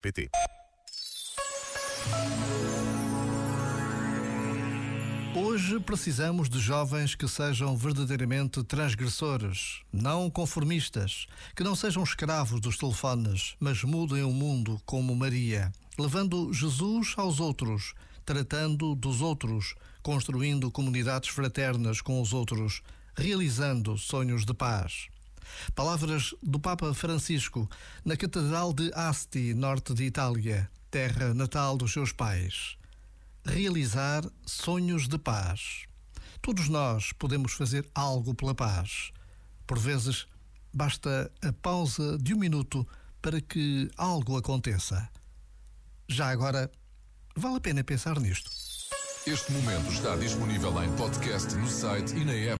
pt Hoje precisamos de jovens que sejam verdadeiramente transgressores, não conformistas, que não sejam escravos dos telefones, mas mudem o mundo como Maria, levando Jesus aos outros, tratando dos outros, construindo comunidades fraternas com os outros, realizando sonhos de paz. Palavras do Papa Francisco na Catedral de Asti, norte de Itália, terra natal dos seus pais. Realizar sonhos de paz. Todos nós podemos fazer algo pela paz. Por vezes, basta a pausa de um minuto para que algo aconteça. Já agora, vale a pena pensar nisto. Este momento está disponível em podcast no site e na app.